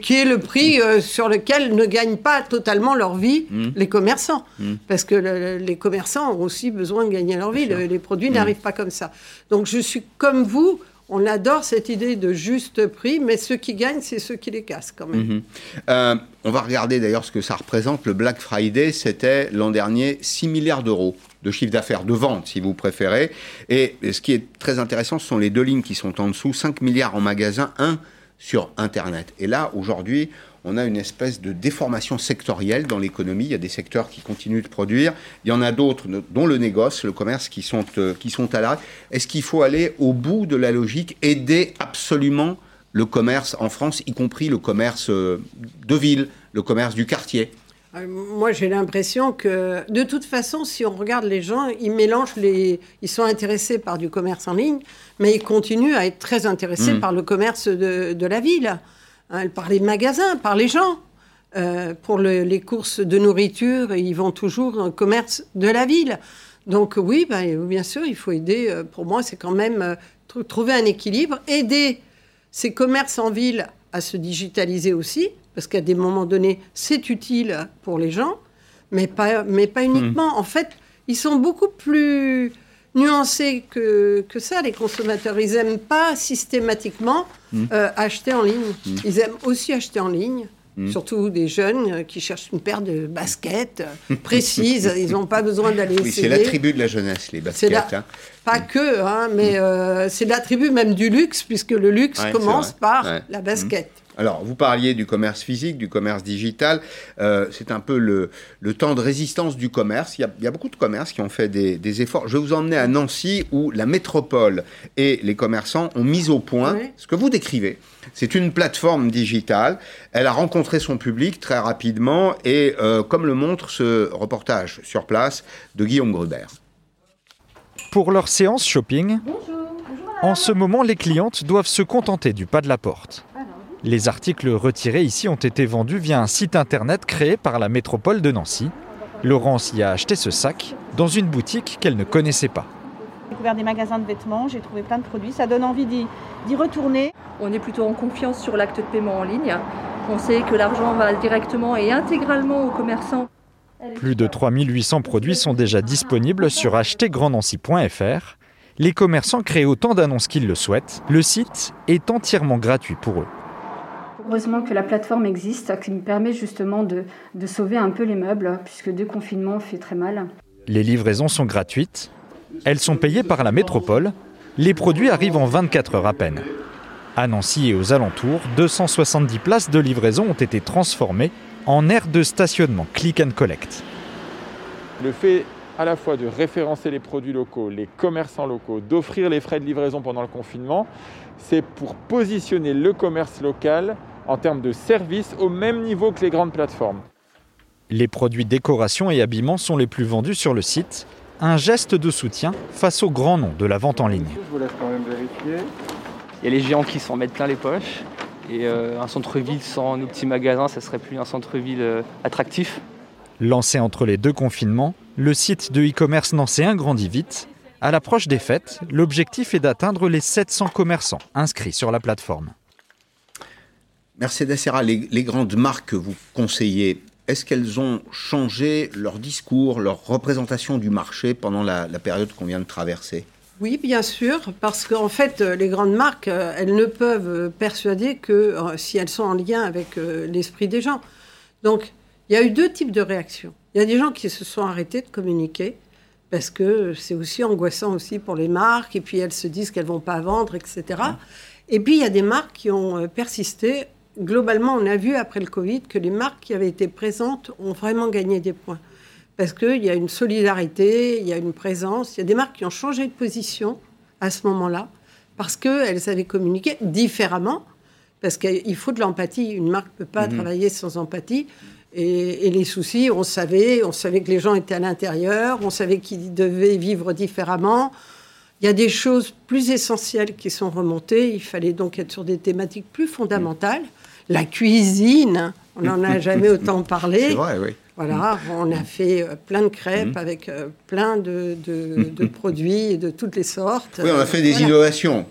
qui, est, le prix euh, sur lequel ne gagnent pas totalement leur vie hmm. les commerçants. Hmm. Parce que les commerçants ont aussi besoin de gagner leur vie. les produits n'arrivent pas comme ça. Donc je suis comme vous on adore cette idée de juste prix, mais ceux qui gagnent, c'est ceux qui les cassent quand même. Euh, on va regarder d'ailleurs ce que ça représente. Le Black Friday, c'était l'an dernier 6 milliards d'euros de chiffre d'affaires, de vente si vous préférez. Et ce qui est très intéressant, ce sont les deux lignes qui sont en dessous, 5 milliards en magasin, 1 sur Internet. Et là, aujourd'hui, on a une espèce de déformation sectorielle dans l'économie. Il y a des secteurs qui continuent de produire. Il y en a d'autres, dont le négoce, le commerce, qui sont, euh, qui sont à l'arrêt. Est-ce qu'il faut aller au bout de la logique, aider absolument le commerce en France, y compris le commerce euh, de ville, le commerce du quartier? Moi, j'ai l'impression que, de toute façon, si on regarde les gens, ils mélangent les. Ils sont intéressés par du commerce en ligne, mais ils continuent à être très intéressés mmh. par le commerce de, de la ville. Hein, par les magasins, par les gens. Euh, pour les courses de nourriture, ils vont toujours au commerce de la ville. Donc oui, ben, bien sûr, il faut aider. Euh, pour moi, c'est quand même euh, trouver un équilibre, aider ces commerces en ville à se digitaliser aussi, parce qu'à des moments donnés, c'est utile pour les gens, mais pas, mais pas uniquement. Hmm. En fait, ils sont beaucoup plus nuancés que, que ça, les consommateurs. Ils n'aiment pas systématiquement hmm. euh, acheter en ligne. Hmm. Ils aiment aussi acheter en ligne. Surtout des jeunes euh, qui cherchent une paire de baskets euh, précises. Ils n'ont pas besoin d'aller oui, C'est l'attribut de la jeunesse, les baskets. Hein. Pas que, hein, mais c'est l'attribut même du luxe, puisque le luxe commence par la basket. Alors, vous parliez du commerce physique, du commerce digital. Euh, c'est un peu le, temps de résistance du commerce. Il y a, beaucoup de commerces qui ont fait des, efforts. Je vais vous emmener à Nancy, où la métropole et les commerçants ont mis au point ce que vous décrivez. C'est une plateforme digitale. Elle a rencontré son public très rapidement et, euh, comme le montre ce reportage sur place de Guillaume Gruber. Pour leur séance shopping, en ce moment, les clientes doivent se contenter du pas de la porte. Les articles retirés ici ont été vendus via un site internet créé par la métropole de Nancy. Laurence y a acheté ce sac dans une boutique qu'elle ne connaissait pas. J'ai découvert des magasins de vêtements, j'ai trouvé plein de produits, ça donne envie d'y retourner. On est plutôt en confiance sur l'acte de paiement en ligne. On sait que l'argent va directement et intégralement aux commerçants. Plus de 3800 produits sont déjà disponibles sur achetergrandnancy.fr. Les commerçants créent autant d'annonces qu'ils le souhaitent. Le site est entièrement gratuit pour eux. Heureusement que la plateforme existe, qui me permet justement de, sauver un peu les meubles, puisque deux confinements fait très mal. Les livraisons sont gratuites, elles sont payées par la métropole, les produits arrivent en 24 heures à peine. À Nancy et aux alentours, 270 places de livraison ont été transformées en aires de stationnement click and collect. Le fait à la fois de référencer les produits locaux, les commerçants locaux, d'offrir les frais de livraison pendant le confinement, c'est pour positionner le commerce local en termes de services au même niveau que les grandes plateformes. Les produits décoration et habillement sont les plus vendus sur le site. Un geste de soutien face au grand nom de la vente en ligne. Je vous laisse quand même vérifier. Il y a les géants qui s'en mettent plein les poches. Et un centre-ville sans nos petits magasins, ça serait plus un centre-ville attractif. Lancé entre les deux confinements, le site de e-commerce nancéen grandit vite. À l'approche des fêtes, l'objectif est d'atteindre les 700 commerçants inscrits sur la plateforme. Mercedes Serra, les, les grandes marques que vous conseillez, est-ce qu'elles ont changé leur discours, leur représentation du marché pendant la, période qu'on vient de traverser? Oui, bien sûr, parce qu'en fait, les grandes marques, elles ne peuvent persuader que euh, si elles sont en lien avec euh, l'esprit des gens. Donc, il y a eu deux types de réactions. Il y a des gens qui se sont arrêtés de communiquer parce que c'est aussi angoissant aussi pour les marques et puis elles se disent qu'elles vont pas vendre, etc. Et puis il y a des marques qui ont euh, persisté. Globalement, on a vu après le Covid que les marques qui avaient été présentes ont vraiment gagné des points parce qu'il y a une solidarité, il y a une présence, il y a des marques qui ont changé de position à ce moment-là parce qu'elles avaient communiqué différemment parce qu'il faut de l'empathie. Une marque ne peut pas mmh. travailler sans empathie. Et, les soucis, on savait, on savait que les gens étaient à l'intérieur, on savait qu'ils devaient vivre différemment. Il y a des choses plus essentielles qui sont remontées. Il fallait donc être sur des thématiques plus fondamentales. La cuisine, on n'en a jamais autant parlé. C'est vrai, oui. Voilà, on a fait euh, plein de crêpes mmh. avec euh, plein de, produits de toutes les sortes. Oui, on a fait des innovations.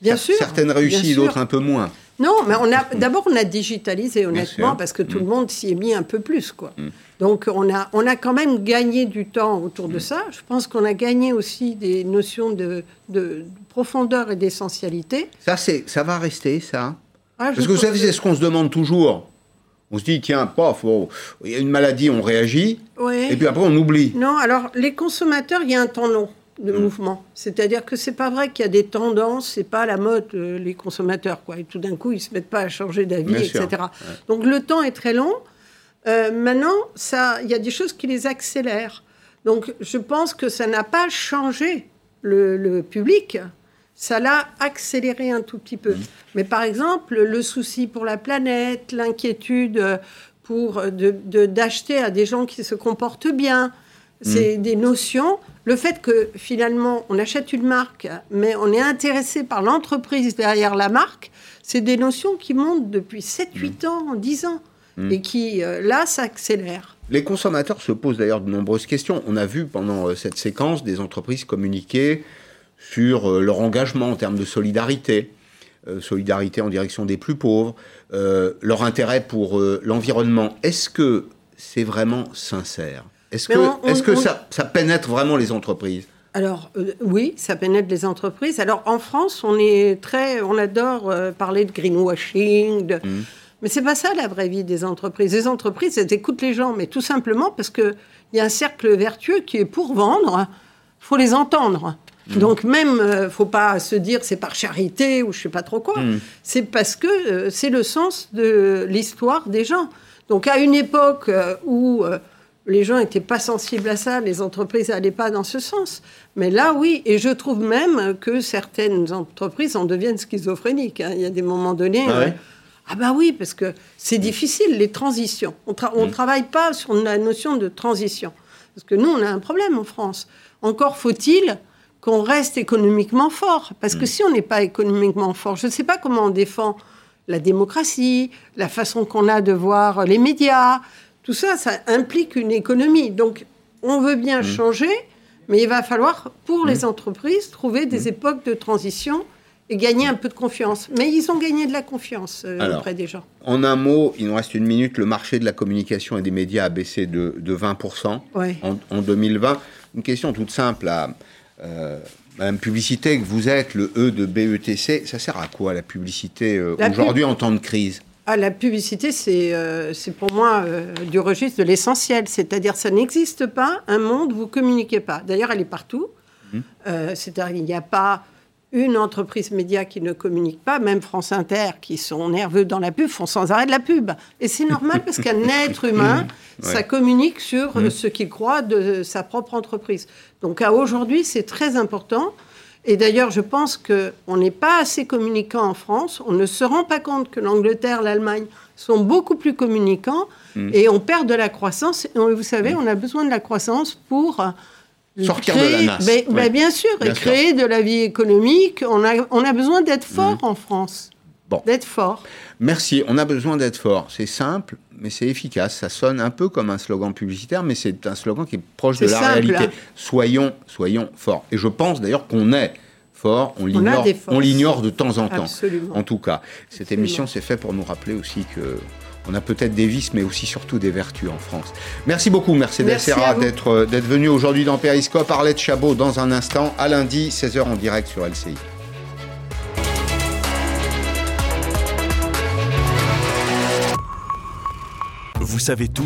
Bien sûr. Certaines réussies, d'autres un peu moins. Non, mais on a d'abord on a digitalisé honnêtement parce que tout le mm. monde s'y est mis un peu plus quoi. Mm. Donc on a on a quand même gagné du temps autour de mm. ça. Je pense qu'on a gagné aussi des notions de, de profondeur et d'essentialité. Ça c'est ça va rester ça. Ah, parce que vous savez c'est ce qu'on se demande toujours. On se dit, tiens, paf, oh, il y a une maladie, on réagit, et puis après on oublie. Non, alors les consommateurs, il y a un temps long de mm. mouvement. C'est-à-dire que c'est pas vrai qu'il y a des tendances, c'est pas la mode, euh, les consommateurs, quoi. Et tout d'un coup, ils se mettent pas à changer d'avis, etc. Donc le temps est très long. Euh, maintenant, il y a des choses qui les accélèrent. Donc je pense que ça n'a pas changé le, public, ça l'a accéléré un tout petit peu. Mais par exemple, le souci pour la planète, l'inquiétude pour d'acheter à des gens qui se comportent bien, c'est mm. des notions le fait que finalement on achète une marque, mais on est intéressé par l'entreprise derrière la marque, c'est des notions qui montent depuis 7-8 mm. ans, 10 ans, mm. et qui, euh, là, s'accélèrent. Les consommateurs se posent d'ailleurs de nombreuses questions. On a vu pendant euh, cette séquence des entreprises communiquer sur euh, leur engagement en termes de solidarité, solidarité en direction des plus pauvres, leur intérêt pour l'environnement. Est-ce que c'est vraiment sincère? Est-ce que, est que ça, ça, pénètre vraiment les entreprises? Alors euh, oui, ça pénètre les entreprises. Alors en France, on est très, on adore euh, parler de greenwashing, de... Mmh. mais c'est pas ça la vraie vie des entreprises. Les entreprises, elles écoutent les gens, mais tout simplement parce que il y a un cercle vertueux qui est pour vendre, faut les entendre. Mmh. Donc même, euh, faut pas se dire c'est par charité ou je sais pas trop quoi. Mmh. C'est parce que c'est le sens de l'histoire des gens. Donc à une époque où les gens n'étaient pas sensibles à ça, les entreprises n'allaient pas dans ce sens. Mais là, oui, et je trouve même que certaines entreprises en deviennent schizophréniques. Hein. Il y a des moments donnés. Ah, ah bah oui, parce que c'est difficile, les transitions. On ne mm. travaille pas sur la notion de transition. Parce que nous, on a un problème en France. Encore faut-il qu'on reste économiquement fort. Parce que mm. si on n'est pas économiquement fort, je ne sais pas comment on défend la démocratie, la façon qu'on a de voir les médias, tout ça, ça implique une économie. Donc, on veut bien mmh. changer, mais il va falloir, pour les mmh. entreprises, trouver des époques de transition et gagner un peu de confiance. Mais ils ont gagné de la confiance euh, auprès des gens. En un mot, il nous reste une minute, le marché de la communication et des médias a baissé de, 20% en, 2020. Une question toute simple à euh, Madame Publicité, que vous êtes, le E de BETC, ça sert à quoi la publicité euh, aujourd'hui en temps de crise? Ah, la publicité, c'est euh, pour moi euh, du registre de l'essentiel. C'est-à-dire, ça n'existe pas un monde où vous communiquez pas. D'ailleurs, elle est partout. Mmh. Euh, c'est-à-dire, il n'y a pas une entreprise média qui ne communique pas, même France Inter, qui sont nerveux dans la pub, font sans arrêt de la pub. Et c'est normal parce qu'un être humain, mmh. ça communique sur mmh. ce qu'il croit de sa propre entreprise. Donc à aujourd'hui, c'est très important. Et d'ailleurs, je pense qu'on n'est pas assez communicant en France. On ne se rend pas compte que l'Angleterre, l'Allemagne sont beaucoup plus communicants mm. et on perd de la croissance. Et vous savez, mm. on a besoin de la croissance pour euh, sortir créer, de la nasse. Bien sûr, et créer de la vie économique. On a, on a besoin d'être fort mm. en France. Bon. D'être fort. Merci. On a besoin d'être fort. C'est simple, mais c'est efficace. Ça sonne un peu comme un slogan publicitaire, mais c'est un slogan qui est proche de la réalité. Hein. Soyons, soyons forts. Et je pense d'ailleurs qu'on est fort. On l'ignore, on l'ignore de temps en temps. Absolument. En tout cas, cette émission s'est faite pour nous rappeler aussi que on a peut-être des vices, mais aussi surtout des vertus en France. Merci beaucoup, Mercedes Serra, d'être, euh, d'être venu aujourd'hui dans Périscope. Arlette Chabot, dans un instant, à lundi, 16h en direct sur LCI. Vous savez tout